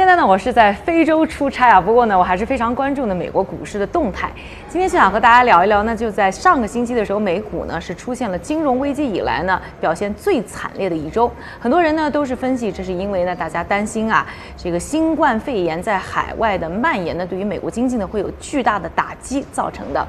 现在呢，我是在非洲出差啊，不过呢，我还是非常关注呢美国股市的动态。今天就想和大家聊一聊呢，就在上个星期的时候，美股呢是出现了金融危机以来呢表现最惨烈的一周。很多人呢都是分析，这是因为呢大家担心啊，这个新冠肺炎在海外的蔓延呢，对于美国经济呢会有巨大的打击造成的。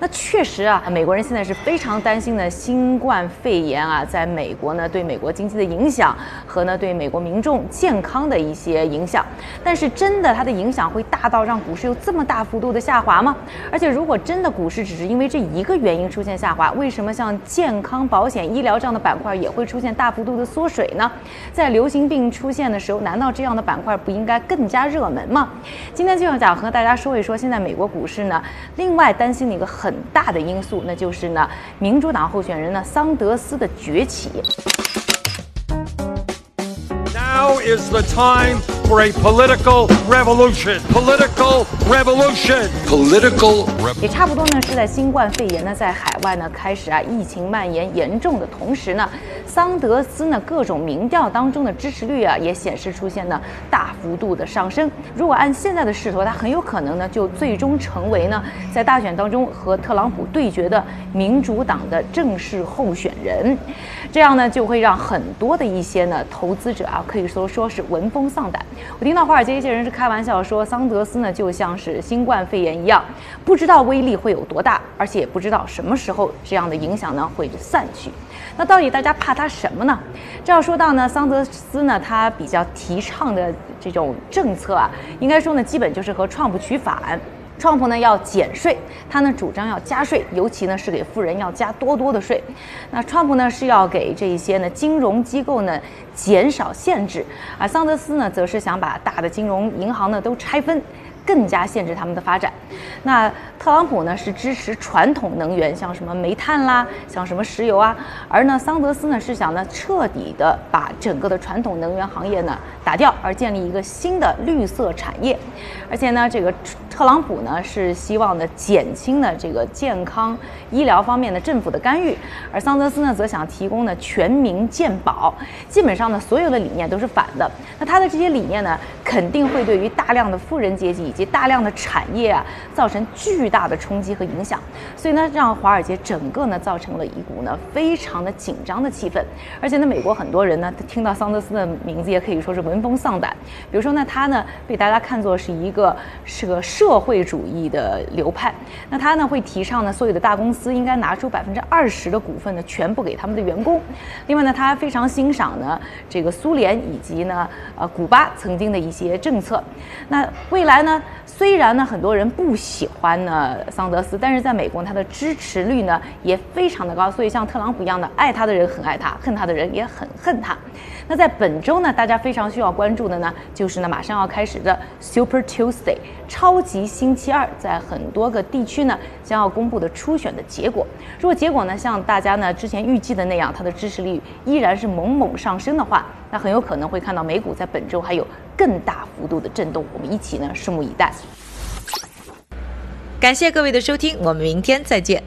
那确实啊，美国人现在是非常担心呢新冠肺炎啊在美国呢对美国经济的影响和呢对美国民众健康的一些影响。但是真的它的影响会大到让股市有这么大幅度的下滑吗？而且如果真的股市只是因为这一个原因出现下滑，为什么像健康保险、医疗这样的板块也会出现大幅度的缩水呢？在流行病出现的时候，难道这样的板块不应该更加热门吗？今天就想和大家说一说，现在美国股市呢，另外担心的一个很大的因素，那就是呢，民主党候选人呢桑德斯的崛起。Now is the time for a political revolution. Political revolution. Political 也差不多呢，是在新冠肺炎呢在海外呢开始啊疫情蔓延严重的同时呢，桑德斯呢各种民调当中的支持率啊也显示出现呢大幅度的上升。如果按现在的势头，他很有可能呢就最终成为呢在大选当中和特朗普对决的民主党的正式候选人。这样呢就会让很多的一些呢投资者啊可以说说是闻风丧胆。我听到华尔街一些人是开玩笑说，桑德斯呢就像是新冠肺炎一样，不知道威力会有多大，而且也不知道什么时候这样的影响呢会散去。那到底大家怕他什么呢？这要说到呢，桑德斯呢他比较提倡的这种政策啊，应该说呢基本就是和创不取反。川普呢要减税，他呢主张要加税，尤其呢是给富人要加多多的税。那川普呢是要给这一些呢金融机构呢减少限制，而桑德斯呢则是想把大的金融银行呢都拆分。更加限制他们的发展。那特朗普呢是支持传统能源，像什么煤炭啦，像什么石油啊。而呢桑德斯呢是想呢彻底的把整个的传统能源行业呢打掉，而建立一个新的绿色产业。而且呢这个特朗普呢是希望呢减轻呢这个健康医疗方面的政府的干预，而桑德斯呢则想提供呢全民健保。基本上呢所有的理念都是反的。那他的这些理念呢肯定会对于大量的富人阶级。以及大量的产业啊，造成巨大的冲击和影响，所以呢，让华尔街整个呢造成了一股呢非常的紧张的气氛。而且呢，美国很多人呢听到桑德斯的名字也可以说是闻风丧胆。比如说呢，他呢被大家看作是一个是个社会主义的流派，那他呢会提倡呢所有的大公司应该拿出百分之二十的股份呢全部给他们的员工。另外呢，他非常欣赏呢这个苏联以及呢呃古巴曾经的一些政策。那未来呢？虽然呢，很多人不喜欢呢桑德斯，但是在美国他的支持率呢也非常的高，所以像特朗普一样的爱他的人很爱他，恨他的人也很恨他。那在本周呢，大家非常需要关注的呢，就是呢马上要开始的 Super Tuesday 超级星期二，在很多个地区呢将要公布的初选的结果。如果结果呢像大家呢之前预计的那样，他的支持率依然是猛猛上升的话，那很有可能会看到美股在本周还有更大幅度的震动。我们一起呢拭目以待。感谢各位的收听，我们明天再见。